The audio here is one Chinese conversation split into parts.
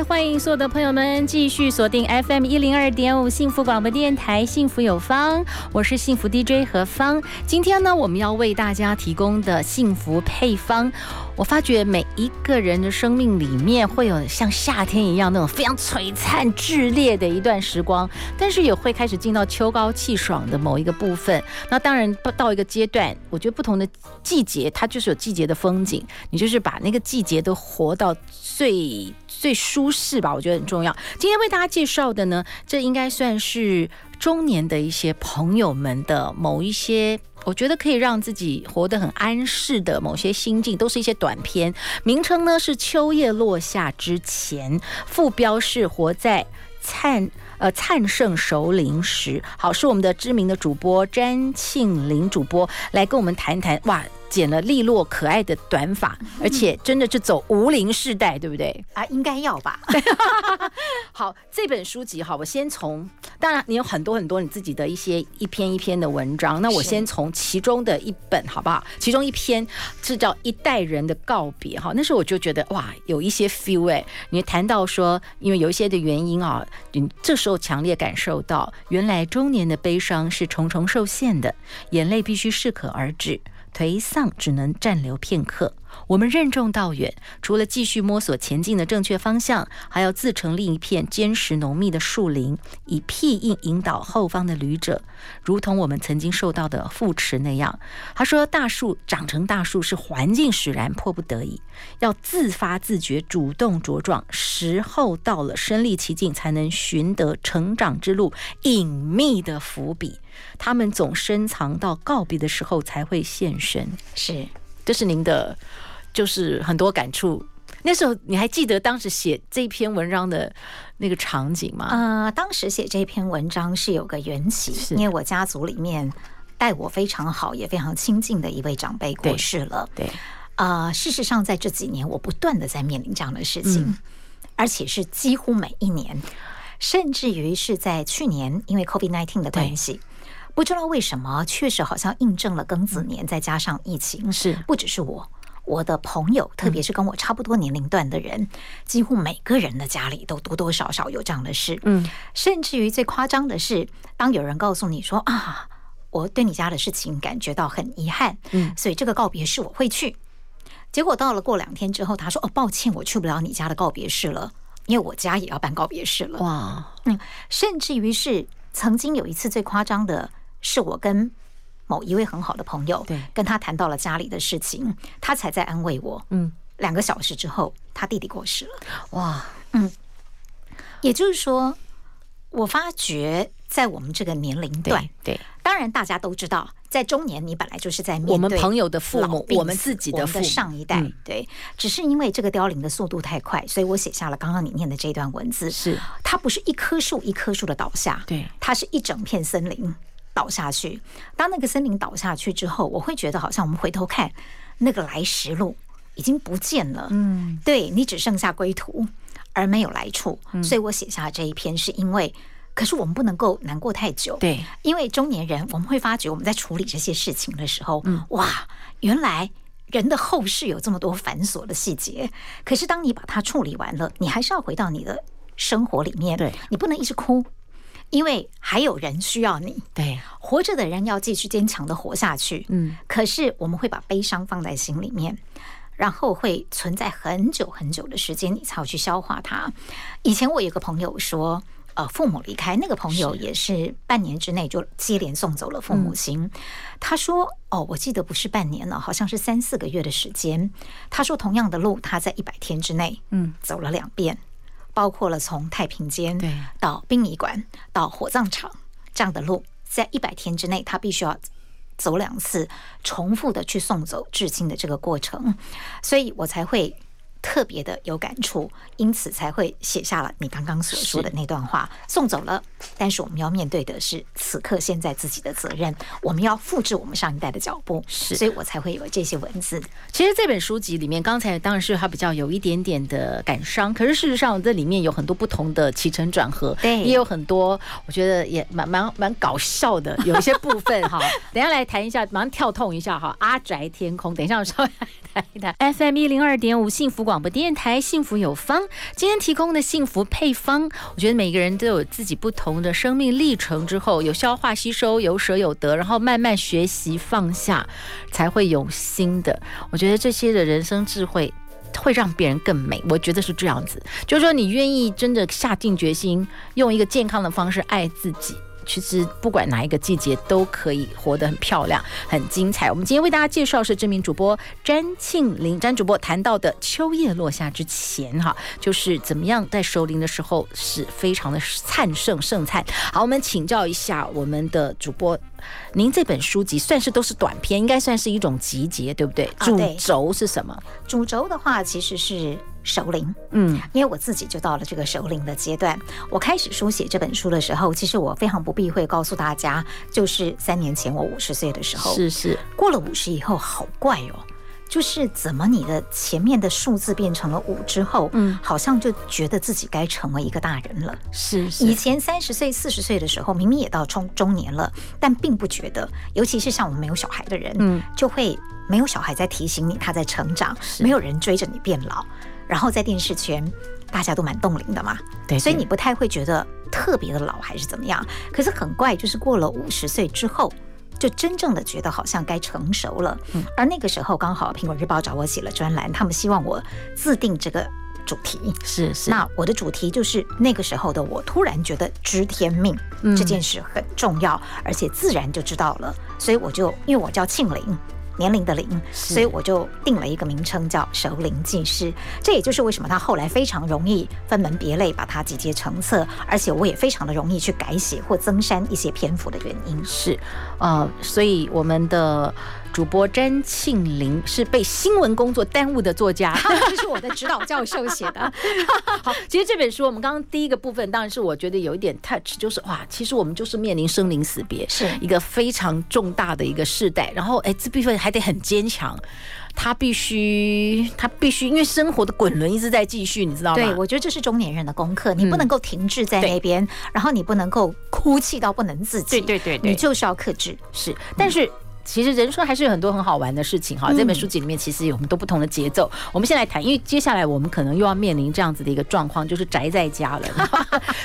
欢迎所有的朋友们继续锁定 FM 一零二点五幸福广播电台，幸福有方，我是幸福 DJ 何芳。今天呢，我们要为大家提供的幸福配方。我发觉每一个人的生命里面会有像夏天一样那种非常璀璨炽烈的一段时光，但是也会开始进到秋高气爽的某一个部分。那当然到一个阶段，我觉得不同的季节它就是有季节的风景，你就是把那个季节都活到最最舒适吧，我觉得很重要。今天为大家介绍的呢，这应该算是中年的一些朋友们的某一些。我觉得可以让自己活得很安适的某些心境，都是一些短篇。名称呢是《秋叶落下之前》，副标是“活在灿呃灿盛熟龄时”。好，是我们的知名的主播詹庆林主播来跟我们谈谈。哇！剪了利落可爱的短发，而且真的是走无龄世代，对不对？啊，应该要吧。好，这本书籍哈，我先从，当然你有很多很多你自己的一些一篇一篇的文章，那我先从其中的一本好不好？其中一篇是叫《一代人的告别》哈，那时候我就觉得哇，有一些 feel 哎，你谈到说，因为有一些的原因啊，你这时候强烈感受到，原来中年的悲伤是重重受限的，眼泪必须适可而止。颓丧只能暂留片刻。我们任重道远，除了继续摸索前进的正确方向，还要自成另一片坚实浓密的树林，以庇荫引导后方的旅者，如同我们曾经受到的扶持那样。他说：“大树长成大树是环境使然，迫不得已，要自发自觉、主动茁壮。时候到了，身历其境，才能寻得成长之路隐秘的伏笔。他们总深藏到告别的时候才会现身。”是。这是您的，就是很多感触。那时候你还记得当时写这篇文章的那个场景吗？呃，当时写这篇文章是有个缘起，因为我家族里面待我非常好也非常亲近的一位长辈过世了。对，啊、呃，事实上在这几年我不断的在面临这样的事情，嗯、而且是几乎每一年，甚至于是在去年因为 COVID-19 的关系。不知道为什么，确实好像印证了庚子年，再加上疫情，是不只是我，我的朋友，特别是跟我差不多年龄段的人，几乎每个人的家里都多多少少有这样的事。嗯，甚至于最夸张的是，当有人告诉你说啊，我对你家的事情感觉到很遗憾，嗯，所以这个告别式我会去。结果到了过两天之后，他说哦，抱歉，我去不了你家的告别式了，因为我家也要办告别式了。哇，嗯，甚至于是曾经有一次最夸张的。是我跟某一位很好的朋友，对，跟他谈到了家里的事情，他才在安慰我。嗯，两个小时之后，他弟弟过世了。哇，嗯，也就是说，我发觉在我们这个年龄段，对，当然大家都知道，在中年你本来就是在面对我们朋友的父母，我们自己的父上一代，对，只是因为这个凋零的速度太快，所以我写下了刚刚你念的这段文字。是，它不是一棵树一棵树的倒下，对，它是一整片森林。倒下去，当那个森林倒下去之后，我会觉得好像我们回头看，那个来时路已经不见了。嗯，对，你只剩下归途，而没有来处。所以我写下这一篇，是因为，可是我们不能够难过太久。对，因为中年人，我们会发觉我们在处理这些事情的时候，嗯，哇，原来人的后事有这么多繁琐的细节。可是当你把它处理完了，你还是要回到你的生活里面。对，你不能一直哭。因为还有人需要你，对，活着的人要继续坚强的活下去。嗯，可是我们会把悲伤放在心里面，然后会存在很久很久的时间，你才要去消化它。以前我有个朋友说，呃，父母离开，那个朋友也是半年之内就接连送走了父母亲。他说，哦，我记得不是半年了，好像是三四个月的时间。他说，同样的路，他在一百天之内，嗯，走了两遍。包括了从太平间到殡仪馆到火葬场这样的路，在一百天之内，他必须要走两次，重复的去送走至亲的这个过程，所以我才会特别的有感触，因此才会写下了你刚刚所说的那段话。送走了，但是我们要面对的是此刻现在自己的责任，我们要复制我们上一代的脚步，是，所以我才会有这些文字。其实这本书籍里面，刚才当然是它比较有一点点的感伤，可是事实上这里面有很多不同的起承转合，对，也有很多我觉得也蛮蛮蛮搞笑的，有一些部分哈。等一下来谈一下，马上跳痛一下哈，阿宅天空。等一下我稍微来谈一谈 FM 一零二点五幸福广播电台，幸福有方。今天提供的幸福配方，我觉得每个人都有自己不同的生命历程，之后有消化吸收，有舍有得，然后慢慢学习放下，才会有新的。我觉得这些的人生智慧会让别人更美。我觉得是这样子，就是说你愿意真的下定决心，用一个健康的方式爱自己。其实不管哪一个季节都可以活得很漂亮、很精彩。我们今天为大家介绍是知名主播詹庆林，詹主播谈到的秋叶落下之前，哈，就是怎么样在熟龄的时候是非常的灿盛盛灿。好，我们请教一下我们的主播，您这本书籍算是都是短篇，应该算是一种集结，对不对？主轴是什么？主轴的话其实是。熟龄，嗯，因为我自己就到了这个熟龄的阶段。我开始书写这本书的时候，其实我非常不避讳告诉大家，就是三年前我五十岁的时候，是是，过了五十以后，好怪哦，就是怎么你的前面的数字变成了五之后，嗯，好像就觉得自己该成为一个大人了。是是，以前三十岁、四十岁的时候，明明也到中中年了，但并不觉得，尤其是像我们没有小孩的人，嗯，就会没有小孩在提醒你他在成长，没有人追着你变老。然后在电视圈，大家都蛮冻龄的嘛，对，所以你不太会觉得特别的老还是怎么样。可是很怪，就是过了五十岁之后，就真正的觉得好像该成熟了。嗯，而那个时候刚好《苹果日报》找我写了专栏，他们希望我自定这个主题。是是，那我的主题就是那个时候的我突然觉得知天命这件事很重要，而且自然就知道了，所以我就因为我叫庆龄。年龄的龄，所以我就定了一个名称叫“熟龄技师”。这也就是为什么他后来非常容易分门别类把它集结成册，而且我也非常的容易去改写或增删一些篇幅的原因。是，呃，所以我们的。主播詹庆林是被新闻工作耽误的作家，这是我的指导教授写的。好，其实这本书我们刚刚第一个部分当然是我觉得有一点 touch，就是哇，其实我们就是面临生离死别，是一个非常重大的一个世代。然后哎，这部分还得很坚强，他必须他必须，因为生活的滚轮一直在继续，你知道吗？对，我觉得这是中年人的功课，你不能够停滞在那边，然后你不能够哭泣到不能自己，对对对，你就是要克制。是，但是。其实人生还是有很多很好玩的事情哈，这本书籍里面其实有很多不同的节奏。我们先来谈，因为接下来我们可能又要面临这样子的一个状况，就是宅在家了。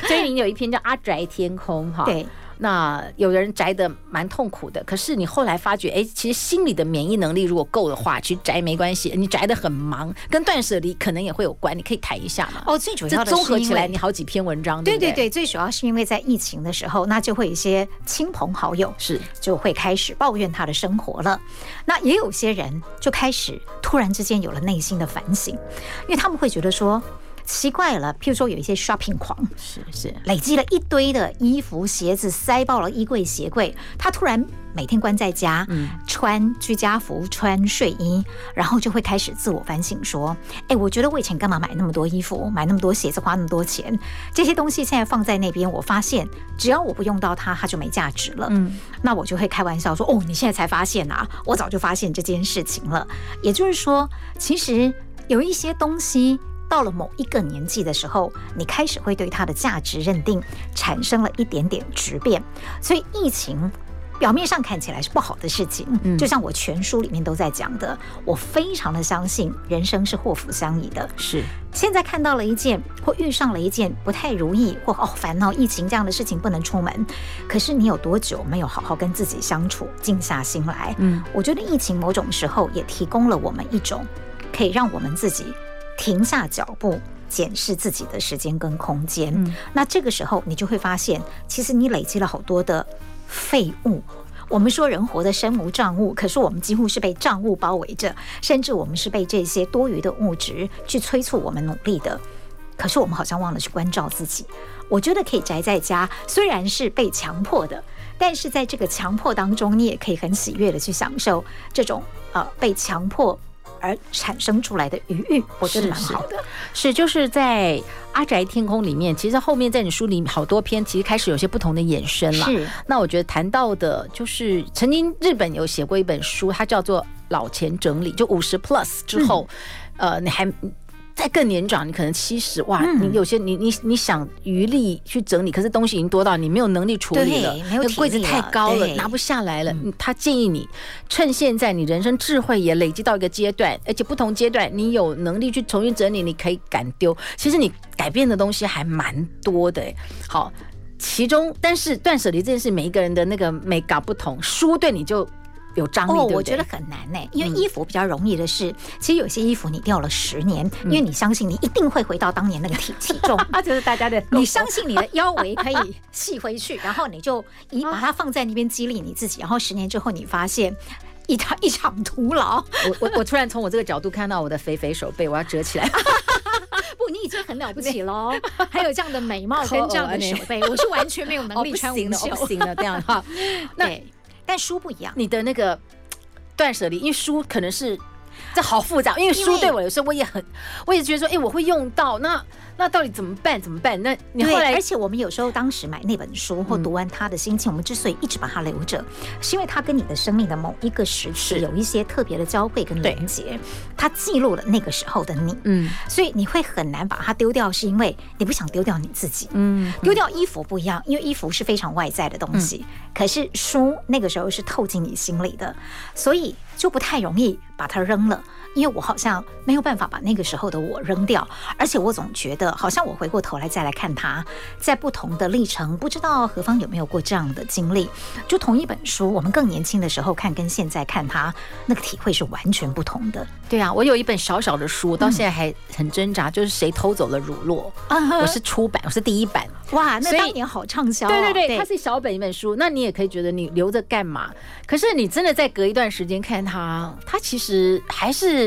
所以您有一篇叫《阿宅天空》哈。对。那有的人宅的蛮痛苦的，可是你后来发觉，哎，其实心理的免疫能力如果够的话，其实宅没关系。你宅的很忙，跟断舍离可能也会有关，你可以谈一下嘛。哦，最主要的综合起来，你好几篇文章，对对对，最主要是因为在疫情的时候，那就会有一些亲朋好友是就会开始抱怨他的生活了。那也有些人就开始突然之间有了内心的反省，因为他们会觉得说。奇怪了，譬如说有一些 shopping 狂，是是累积了一堆的衣服、鞋子，塞爆了衣柜、鞋柜。他突然每天关在家，嗯，穿居家服、穿睡衣，然后就会开始自我反省，说：“哎，我觉得我以前干嘛买那么多衣服、买那么多鞋子、花那么多钱？这些东西现在放在那边，我发现只要我不用到它，它就没价值了。”嗯，那我就会开玩笑说：“哦，你现在才发现啊？我早就发现这件事情了。”也就是说，其实有一些东西。到了某一个年纪的时候，你开始会对它的价值认定产生了一点点质变。所以疫情表面上看起来是不好的事情，嗯，就像我全书里面都在讲的，我非常的相信人生是祸福相依的。是，现在看到了一件或遇上了一件不太如意或哦烦恼，疫情这样的事情不能出门，可是你有多久没有好好跟自己相处，静下心来？嗯，我觉得疫情某种时候也提供了我们一种可以让我们自己。停下脚步，检视自己的时间跟空间。嗯，那这个时候，你就会发现，其实你累积了好多的废物。我们说人活得身无障物，可是我们几乎是被障物包围着，甚至我们是被这些多余的物质去催促我们努力的。可是我们好像忘了去关照自己。我觉得可以宅在家，虽然是被强迫的，但是在这个强迫当中，你也可以很喜悦的去享受这种呃被强迫。而产生出来的余韵，我觉得蛮好的。是，是，就是在阿宅天空里面，其实后面在你书里好多篇，其实开始有些不同的衍生了。是，那我觉得谈到的就是曾经日本有写过一本书，它叫做《老钱整理》，就五十 plus 之后，嗯、呃，你还。再更年长，你可能七十哇，你有些你你你想余力去整理，可是东西已经多到你没有能力处理了，那个柜子太高了，拿不下来了。他建议你趁现在你人生智慧也累积到一个阶段，而且不同阶段你有能力去重新整理，你可以敢丢。其实你改变的东西还蛮多的。好，其中但是断舍离这件事，每一个人的那个美感不同，书对你就。有张力，哦，我觉得很难呢，因为衣服比较容易的是，其实有些衣服你掉了十年，因为你相信你一定会回到当年那个体体重，就是大家的，你相信你的腰围可以细回去，然后你就一把它放在那边激励你自己，然后十年之后你发现一场一场徒劳。我我我突然从我这个角度看到我的肥肥手背，我要折起来。不，你已经很了不起喽，还有这样的美貌跟这样的手背，我是完全没有能力穿无袖，不行的，这样哈。那。但书不一样，你的那个 断舍离，因为书可能是这好复杂，因为书对我有时候我也很，我也觉得说，哎，我会用到那。那到底怎么办？怎么办？那你后来，而且我们有时候当时买那本书或读完它的心情，我们之所以一直把它留着，是因为它跟你的生命的某一个时期有一些特别的交汇跟连接，它记录了那个时候的你。嗯，所以你会很难把它丢掉，是因为你不想丢掉你自己。嗯，丢掉衣服不一样，因为衣服是非常外在的东西，可是书那个时候是透进你心里的，所以就不太容易把它扔了。因为我好像没有办法把那个时候的我扔掉，而且我总觉得好像我回过头来再来看它，在不同的历程，不知道何方有没有过这样的经历？就同一本书，我们更年轻的时候看，跟现在看它，那个体会是完全不同的。对啊，我有一本小小的书，到现在还很挣扎，就是谁偷走了乳酪？我是出版，我是第一版。哇，那当年好畅销。对对对，它是小本一本书，那你也可以觉得你留着干嘛？可是你真的在隔一段时间看它，它其实还是。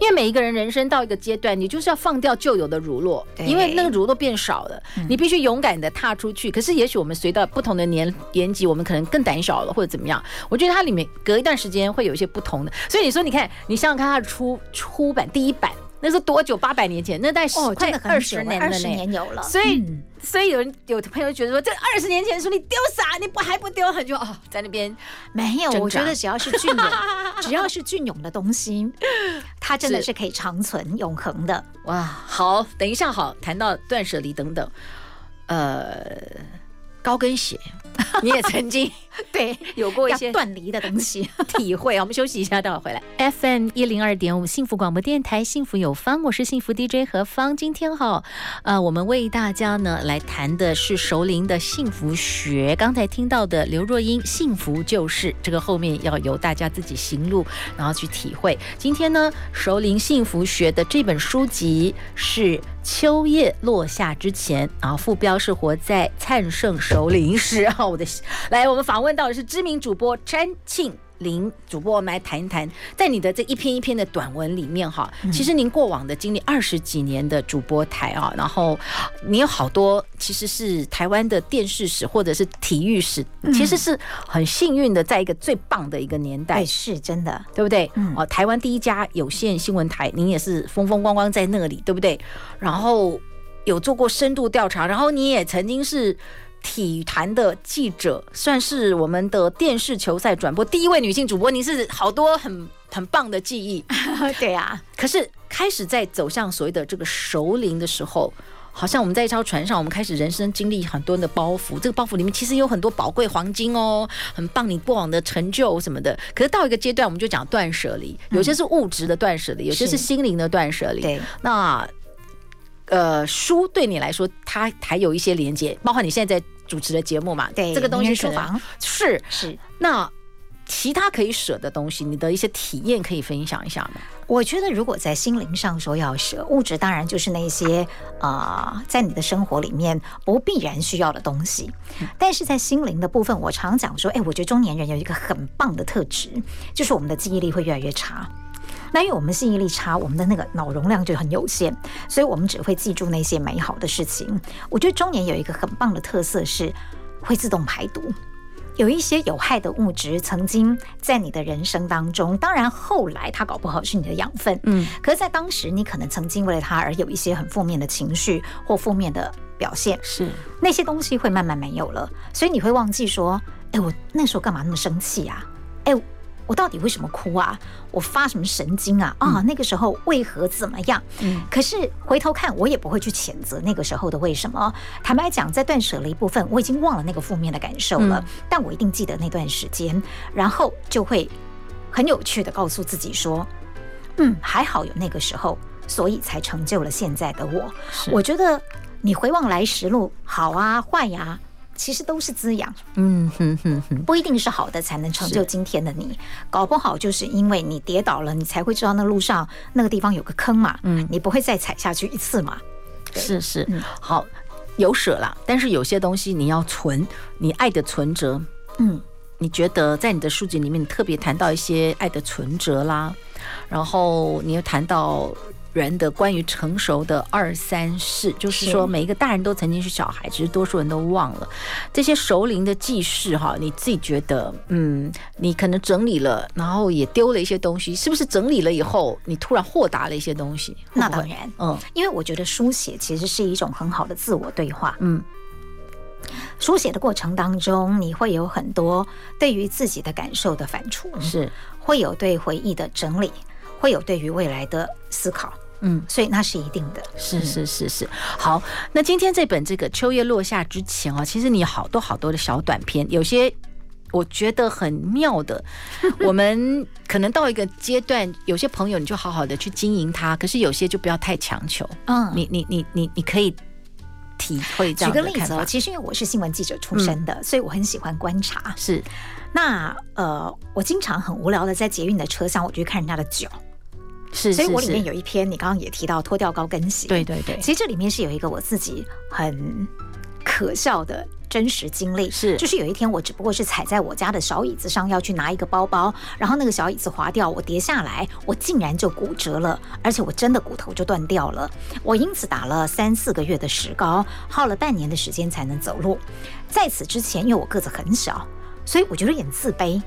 因为每一个人人生到一个阶段，你就是要放掉旧有的乳酪，因为那个乳酪变少了，你必须勇敢的踏出去。可是也许我们随着不同的年年纪，我们可能更胆小了，或者怎么样。我觉得它里面隔一段时间会有一些不同的。所以你说，你看，你想想看，它的出出版第一版。那是多久？八百年前，那在快二十年了，二十年有了。所以，所以有人有的朋友觉得说，这二十年前的书你丢啥？你不还不丢？很就哦，在那边没有。我觉得只要是隽永，只要是隽永的东西，它真的是可以长存永恒的。哇，好，等一下，好，谈到断舍离等等，呃。高跟鞋，你也曾经 对有过一些断离的东西 体会。我们休息一下，待会儿回来。FM 一零二点五，幸福广播电台，幸福有方，我是幸福 DJ 何芳。今天哈，呃，我们为大家呢来谈的是熟龄的幸福学。刚才听到的刘若英，幸福就是这个，后面要由大家自己行路，然后去体会。今天呢，熟龄幸福学的这本书籍是。秋叶落下之前啊，副标是活在灿盛熟龄时啊。我的来，我们访问到的是知名主播詹庆林主播，我们来谈一谈，在你的这一篇一篇的短文里面哈，其实您过往的经历二十几年的主播台啊，然后你有好多其实是台湾的电视史或者是体育史，其实是很幸运的，在一个最棒的一个年代，是真的，对不对？哦，台湾第一家有线新闻台，您也是风风光光在那里，对不对？然后有做过深度调查，然后你也曾经是。体坛的记者，算是我们的电视球赛转播第一位女性主播。你是好多很很棒的记忆，对啊。可是开始在走向所谓的这个熟龄的时候，好像我们在一艘船上，我们开始人生经历很多的包袱。这个包袱里面其实有很多宝贵黄金哦，很棒你过往的成就什么的。可是到一个阶段，我们就讲断舍离，有些是物质的断舍离，有些是心灵的断舍离。对，那。呃，书对你来说，它还有一些连接，包括你现在在主持的节目嘛？对，这个东西书房是是。那其他可以舍的东西，你的一些体验可以分享一下吗？我觉得，如果在心灵上说要舍，物质当然就是那些啊、呃，在你的生活里面不必然需要的东西。但是在心灵的部分，我常讲说，哎，我觉得中年人有一个很棒的特质，就是我们的记忆力会越来越差。那因为我们记忆力差，我们的那个脑容量就很有限，所以我们只会记住那些美好的事情。我觉得中年有一个很棒的特色是会自动排毒，有一些有害的物质曾经在你的人生当中，当然后来它搞不好是你的养分，嗯，可是，在当时你可能曾经为了它而有一些很负面的情绪或负面的表现，是那些东西会慢慢没有了，所以你会忘记说，哎，我那时候干嘛那么生气啊？哎。我到底为什么哭啊？我发什么神经啊？啊，那个时候为何怎么样？嗯，可是回头看，我也不会去谴责那个时候的为什么。坦白讲，在断舍离部分，我已经忘了那个负面的感受了，但我一定记得那段时间，然后就会很有趣的告诉自己说，嗯，还好有那个时候，所以才成就了现在的我。我觉得你回望来时路，好啊，坏呀。其实都是滋养，嗯哼哼哼，不一定是好的才能成就今天的你，搞不好就是因为你跌倒了，你才会知道那路上那个地方有个坑嘛，嗯，你不会再踩下去一次嘛，是是，好，有舍啦，但是有些东西你要存，你爱的存折，嗯，你觉得在你的书籍里面，你特别谈到一些爱的存折啦，然后你又谈到。人的关于成熟的二三事，就是说每一个大人都曾经是小孩，只是多数人都忘了这些熟龄的记事哈。你自己觉得，嗯，你可能整理了，然后也丢了一些东西，是不是整理了以后，你突然豁达了一些东西？那当然，嗯，因为我觉得书写其实是一种很好的自我对话。嗯，书写的过程当中，你会有很多对于自己的感受的反刍，是会有对回忆的整理。会有对于未来的思考，嗯，所以那是一定的，是是是是。好，那今天这本这个秋叶落下之前啊，其实你有好多好多的小短片，有些我觉得很妙的。我们可能到一个阶段，有些朋友你就好好的去经营它，可是有些就不要太强求。嗯，你你你你你可以体会这样。举个例子哦，其实因为我是新闻记者出身的，所以我很喜欢观察。是，那呃，我经常很无聊的在捷运的车厢，我就去看人家的脚。是，所以我里面有一篇，你刚刚也提到脱掉高跟鞋。对对对，其实这里面是有一个我自己很可笑的真实经历。是，就是有一天我只不过是踩在我家的小椅子上要去拿一个包包，然后那个小椅子滑掉，我跌下来，我竟然就骨折了，而且我真的骨头就断掉了。我因此打了三四个月的石膏，耗了半年的时间才能走路。在此之前，因为我个子很小，所以我觉得有点自卑，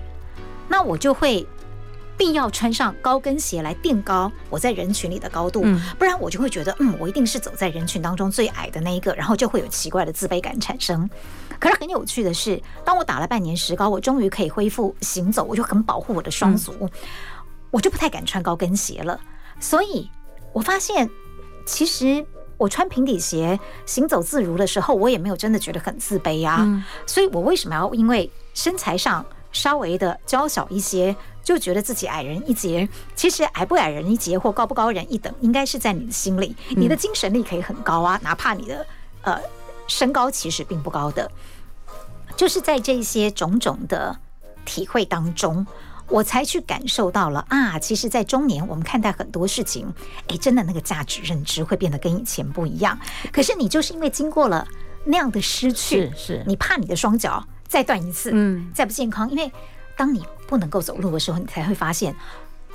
那我就会。必要穿上高跟鞋来垫高我在人群里的高度，不然我就会觉得，嗯，我一定是走在人群当中最矮的那一个，然后就会有奇怪的自卑感产生。可是很有趣的是，当我打了半年石膏，我终于可以恢复行走，我就很保护我的双足，我就不太敢穿高跟鞋了。所以我发现，其实我穿平底鞋行走自如的时候，我也没有真的觉得很自卑啊。所以我为什么要因为身材上稍微的娇小一些，就觉得自己矮人一截，其实矮不矮人一截或高不高人一等，应该是在你的心里。你的精神力可以很高啊，哪怕你的呃身高其实并不高的，就是在这些种种的体会当中，我才去感受到了啊，其实，在中年我们看待很多事情，哎，真的那个价值认知会变得跟以前不一样。可是你就是因为经过了那样的失去，是是，你怕你的双脚再断一次，嗯，再不健康，因为。当你不能够走路的时候，你才会发现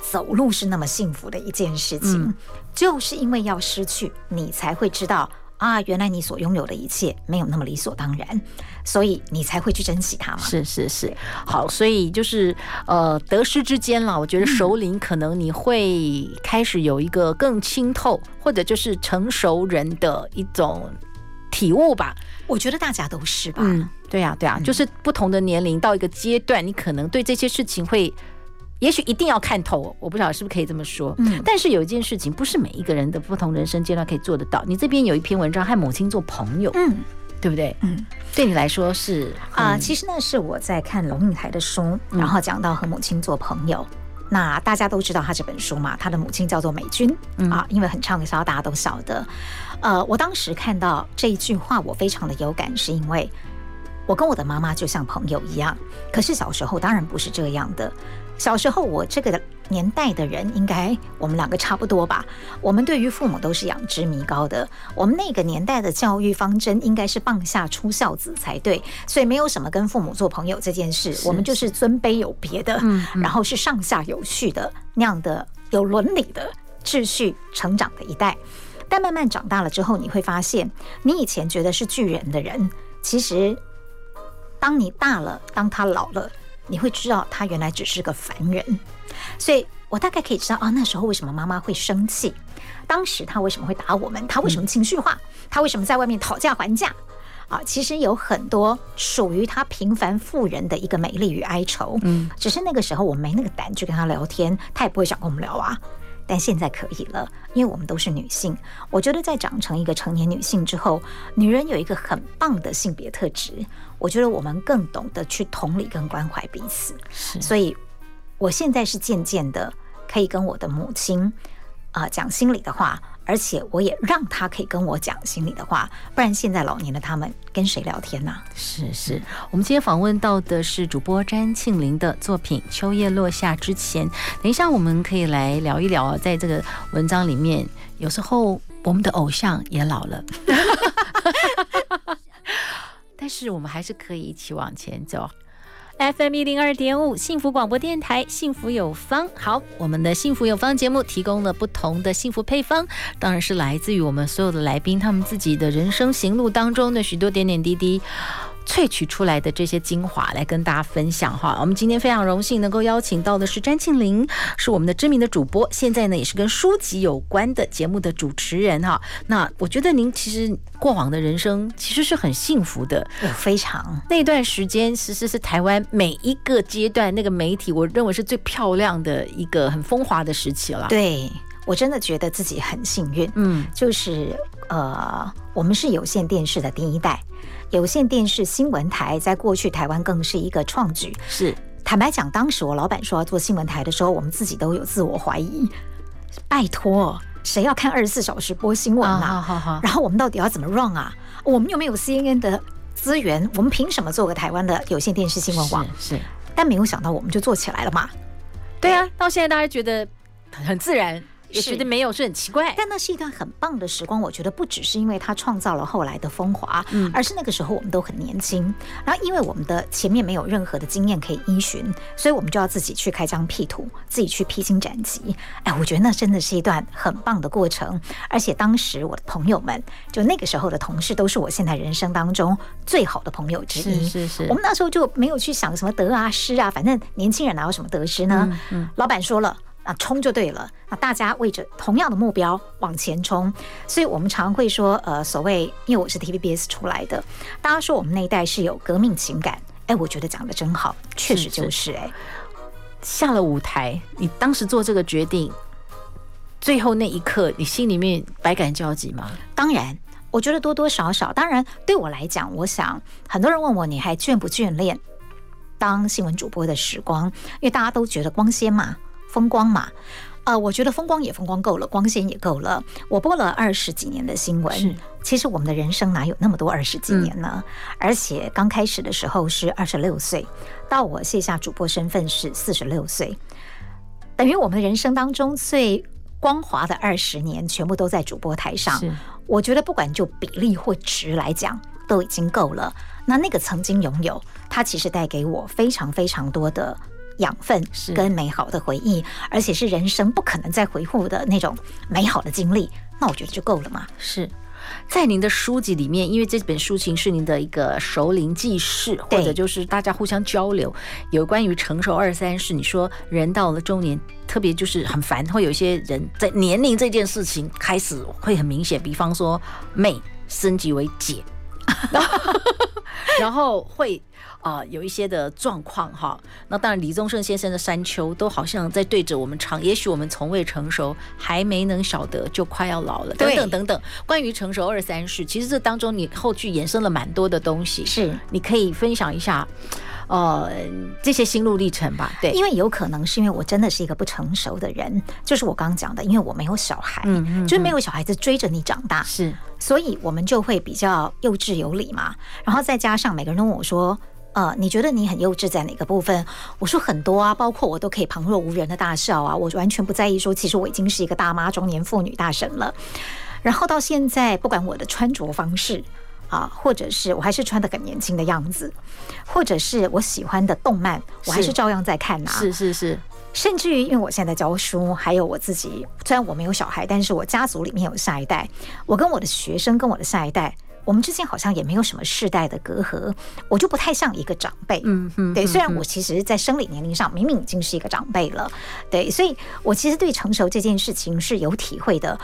走路是那么幸福的一件事情。嗯，就是因为要失去，你才会知道啊，原来你所拥有的一切没有那么理所当然，所以你才会去珍惜它嘛。是是是，好，所以就是呃，得失之间啦。我觉得首领可能你会开始有一个更清透，或者就是成熟人的一种体悟吧。我觉得大家都是吧。嗯对呀、啊，对呀、啊，就是不同的年龄到一个阶段，你可能对这些事情会，也许一定要看透。我不知道是不是可以这么说。嗯，但是有一件事情，不是每一个人的不同人生阶段可以做得到。你这边有一篇文章和母亲做朋友，嗯，对不对？嗯，对你来说是啊、呃。其实呢是我在看龙应台的书，然后讲到和母亲做朋友。嗯、那大家都知道他这本书嘛，他的母亲叫做美君、嗯、啊，因为很畅销，大家都晓得。呃，我当时看到这一句话，我非常的有感，是因为。我跟我的妈妈就像朋友一样，可是小时候当然不是这样的。小时候我这个年代的人，应该我们两个差不多吧。我们对于父母都是仰之弥高的。我们那个年代的教育方针应该是棒下出孝子才对，所以没有什么跟父母做朋友这件事。我们就是尊卑有别的，然后是上下有序的那样的有伦理的秩序成长的一代。但慢慢长大了之后，你会发现，你以前觉得是巨人的人，其实。当你大了，当他老了，你会知道他原来只是个凡人。所以我大概可以知道啊，那时候为什么妈妈会生气，当时他为什么会打我们，他为什么情绪化，他为什么在外面讨价还价。啊，其实有很多属于他平凡富人的一个美丽与哀愁，嗯，只是那个时候我没那个胆去跟他聊天，他也不会想跟我们聊啊。但现在可以了，因为我们都是女性。我觉得在长成一个成年女性之后，女人有一个很棒的性别特质，我觉得我们更懂得去同理跟关怀彼此。是，所以我现在是渐渐的可以跟我的母亲啊讲心里的话。而且我也让他可以跟我讲心里的话，不然现在老年的他们跟谁聊天呢？是是，我们今天访问到的是主播詹庆林的作品《秋叶落下之前》。等一下我们可以来聊一聊，在这个文章里面，有时候我们的偶像也老了，但是我们还是可以一起往前走。FM 一零二点五，幸福广播电台，幸福有方。好，我们的幸福有方节目提供了不同的幸福配方，当然是来自于我们所有的来宾他们自己的人生行路当中的许多点点滴滴。萃取出来的这些精华来跟大家分享哈，我们今天非常荣幸能够邀请到的是詹庆林，是我们的知名的主播，现在呢也是跟书籍有关的节目的主持人哈。那我觉得您其实过往的人生其实是很幸福的，非常那段时间其实是台湾每一个阶段那个媒体，我认为是最漂亮的一个很风华的时期了。对，我真的觉得自己很幸运，嗯，就是呃，我们是有线电视的第一代。有线电视新闻台在过去台湾更是一个创举。是，坦白讲，当时我老板说要做新闻台的时候，我们自己都有自我怀疑。拜托，谁要看二十四小时播新闻啊？好好好。然后我们到底要怎么 run 啊？我们又没有 CNN 的资源，我们凭什么做个台湾的有线电视新闻网？是。是，但没有想到，我们就做起来了嘛。对啊，到现在大家觉得很自然。也觉得没有是很奇怪，但那是一段很棒的时光。我觉得不只是因为他创造了后来的风华，嗯，而是那个时候我们都很年轻。然后因为我们的前面没有任何的经验可以依循，所以我们就要自己去开疆辟土，自己去披荆斩棘。哎，我觉得那真的是一段很棒的过程。而且当时我的朋友们，就那个时候的同事，都是我现在人生当中最好的朋友之一。是是是。我们那时候就没有去想什么得啊失啊，反正年轻人哪有什么得失呢？嗯，嗯，老板说了。啊，冲就对了。那大家为着同样的目标往前冲，所以我们常会说，呃，所谓，因为我是 TVBS 出来的，大家说我们那一代是有革命情感。哎，我觉得讲的真好，确实就是哎。下了舞台，你当时做这个决定，最后那一刻，你心里面百感交集吗？当然，我觉得多多少少。当然，对我来讲，我想很多人问我，你还眷不眷恋当新闻主播的时光？因为大家都觉得光鲜嘛。风光嘛，呃，我觉得风光也风光够了，光鲜也够了。我播了二十几年的新闻，其实我们的人生哪有那么多二十几年呢？嗯、而且刚开始的时候是二十六岁，到我卸下主播身份是四十六岁，等于我们的人生当中最光滑的二十年全部都在主播台上。我觉得不管就比例或值来讲，都已经够了。那那个曾经拥有，它其实带给我非常非常多的。养分跟美好的回忆，而且是人生不可能再回复的那种美好的经历，那我觉得就够了嘛。是在您的书籍里面，因为这本书情是您的一个熟龄记事，或者就是大家互相交流，有关于成熟二三事。你说人到了中年，特别就是很烦，会有一些人在年龄这件事情开始会很明显，比方说妹升级为姐，然后会。啊、呃，有一些的状况哈，那当然李宗盛先生的山丘都好像在对着我们唱，也许我们从未成熟，还没能晓得就快要老了，等等等等。关于成熟二三事，其实这当中你后续衍生了蛮多的东西，是你可以分享一下，呃，这些心路历程吧。对，因为有可能是因为我真的是一个不成熟的人，就是我刚刚讲的，因为我没有小孩，嗯，嗯，嗯，就是没有小孩子追着你长大，是，所以我们就会比较幼稚有理嘛，然后再加上每个人都问我说。呃，你觉得你很幼稚在哪个部分？我说很多啊，包括我都可以旁若无人的大笑啊，我完全不在意说，其实我已经是一个大妈、中年妇女大神了。然后到现在，不管我的穿着方式啊，或者是我还是穿的很年轻的样子，或者是我喜欢的动漫，我还是照样在看啊。是是是，甚至于因为我现在在教书，还有我自己，虽然我没有小孩，但是我家族里面有下一代，我跟我的学生跟我的下一代。我们之间好像也没有什么世代的隔阂，我就不太像一个长辈。嗯嗯，对，虽然我其实，在生理年龄上明明已经是一个长辈了，对，所以我其实对成熟这件事情是有体会的。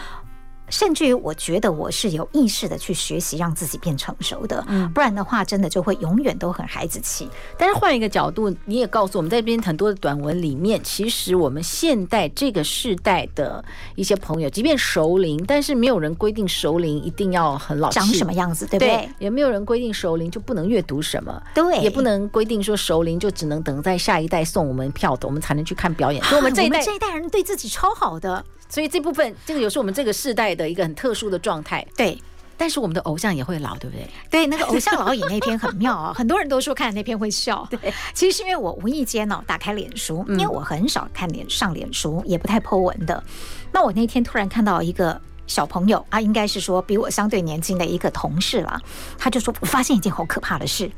甚至于，我觉得我是有意识的去学习，让自己变成熟的。嗯，不然的话，真的就会永远都很孩子气。但是换一个角度，你也告诉我们，在这边很多的短文里面，其实我们现代这个世代的一些朋友，即便熟龄，但是没有人规定熟龄一定要很老气，长什么样子，对不对？对，也没有人规定熟龄就不能阅读什么，对，也不能规定说熟龄就只能等在下一代送我们票的，我们才能去看表演。所以我们这一代，这一代人对自己超好的。所以这部分，这个也是我们这个世代的一个很特殊的状态。对，但是我们的偶像也会老，对不对？对，那个偶像老矣那篇很妙啊，很多人都说看那篇会笑。对，其实是因为我无意间呢打开脸书，因为我很少看脸上脸书，也不太 po 文的。那我那天突然看到一个小朋友啊，应该是说比我相对年轻的一个同事啦，他就说：“我发现一件好可怕的事，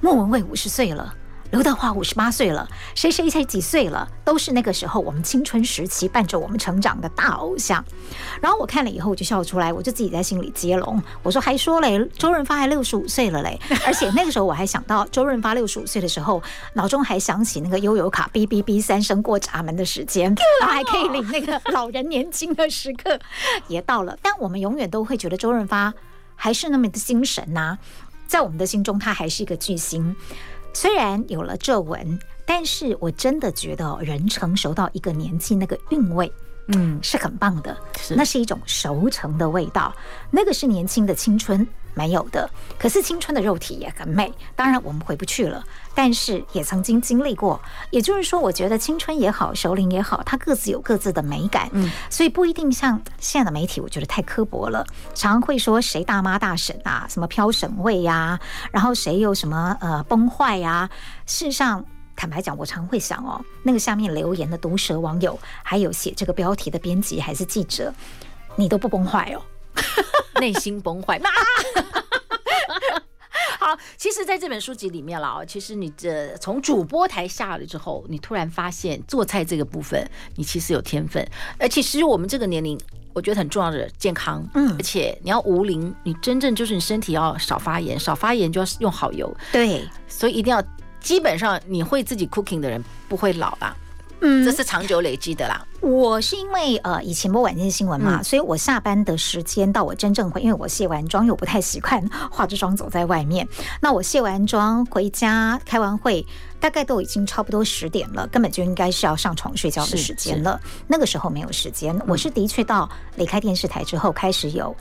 莫文蔚五十岁了。”刘德华五十八岁了，谁谁才几岁了？都是那个时候我们青春时期伴着我们成长的大偶像。然后我看了以后我就笑出来，我就自己在心里接龙，我说还说嘞，周润发还六十五岁了嘞，而且那个时候我还想到周润发六十五岁的时候，脑中还想起那个悠游卡哔哔哔三声过闸门的时间，然后还可以领那个老人年轻的时刻 也到了。但我们永远都会觉得周润发还是那么的精神呐、啊，在我们的心中他还是一个巨星。虽然有了皱纹，但是我真的觉得人成熟到一个年纪，那个韵味，嗯，是很棒的。是，那是一种熟成的味道，那个是年轻的青春。没有的，可是青春的肉体也很美。当然我们回不去了，但是也曾经经历过。也就是说，我觉得青春也好，熟龄也好，它各自有各自的美感。嗯，所以不一定像现在的媒体，我觉得太刻薄了，常常会说谁大妈大婶啊，什么飘省位呀，然后谁有什么呃崩坏呀。事实上，坦白讲，我常会想哦，那个下面留言的毒舌网友，还有写这个标题的编辑还是记者，你都不崩坏哦。内心崩坏，好，其实，在这本书籍里面了，其实你这从主播台下来之后，你突然发现做菜这个部分，你其实有天分。而且其实我们这个年龄，我觉得很重要的健康，嗯，而且你要无龄，你真正就是你身体要少发炎，少发炎就要用好油，对，所以一定要，基本上你会自己 cooking 的人不会老啦。嗯，这是长久累积的啦。我是因为呃以前播晚间新闻嘛，嗯、所以我下班的时间到我真正会，因为我卸完妆又不太习惯化着妆走在外面。那我卸完妆回家开完会，大概都已经差不多十点了，根本就应该是要上床睡觉的时间了。那个时候没有时间，我是的确到离开电视台之后开始有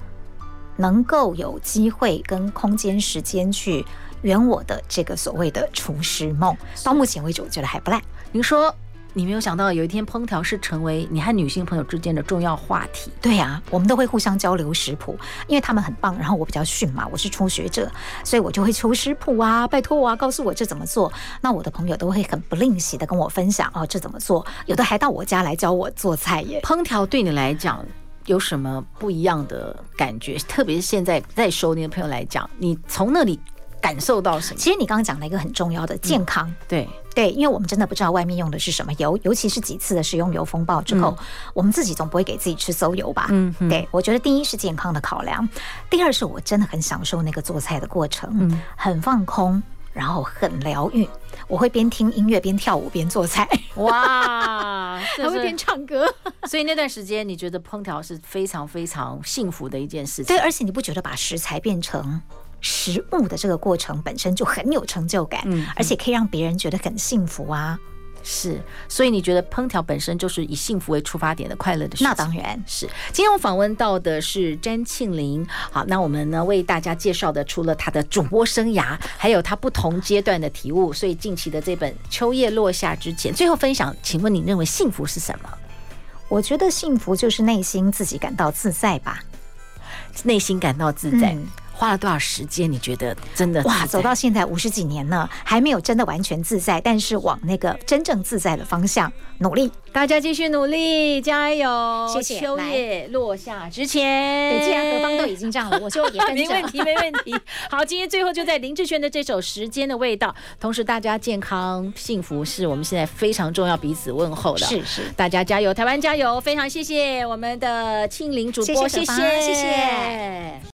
能够有机会跟空间时间去圆我的这个所谓的厨师梦。到目前为止，我觉得还不赖。您说。你没有想到有一天烹调是成为你和女性朋友之间的重要话题。对呀，我们都会互相交流食谱，因为他们很棒，然后我比较逊嘛，我是初学者，所以我就会求食谱啊，拜托我啊，告诉我这怎么做。那我的朋友都会很不吝惜的跟我分享哦，这怎么做？有的还到我家来教我做菜耶。烹调对你来讲有什么不一样的感觉？特别是现在在收你的朋友来讲，你从那里感受到什么？其实你刚刚讲了一个很重要的健康，嗯、对。对，因为我们真的不知道外面用的是什么油，尤其是几次的食用油风暴之后，嗯、我们自己总不会给自己吃馊油吧？嗯，对，我觉得第一是健康的考量，第二是我真的很享受那个做菜的过程，嗯，很放空，然后很疗愈。我会边听音乐边跳舞边做菜，哇，还会边唱歌。所以那段时间你觉得烹调是非常非常幸福的一件事情。对，而且你不觉得把食材变成食物的这个过程本身就很有成就感，嗯，而且可以让别人觉得很幸福啊。是，所以你觉得烹调本身就是以幸福为出发点的快乐的事情？那当然是。今天我访问到的是詹庆林。好，那我们呢为大家介绍的除了他的主播生涯，还有他不同阶段的体悟。所以近期的这本《秋叶落下之前》，最后分享，请问你认为幸福是什么？我觉得幸福就是内心自己感到自在吧，内心感到自在。嗯花了多少时间？你觉得真的哇？走到现在五十几年了，还没有真的完全自在，但是往那个真正自在的方向努力。大家继续努力，加油！谢谢。秋叶落下之前，对，既然何方都已经这样了，我就也跟着。没问题，没问题。好，今天最后就在林志炫的这首《时间的味道》，同时大家健康幸福是我们现在非常重要彼此问候的。是是，大家加油，台湾加油！非常谢谢我们的庆龄主播，谢谢。谢谢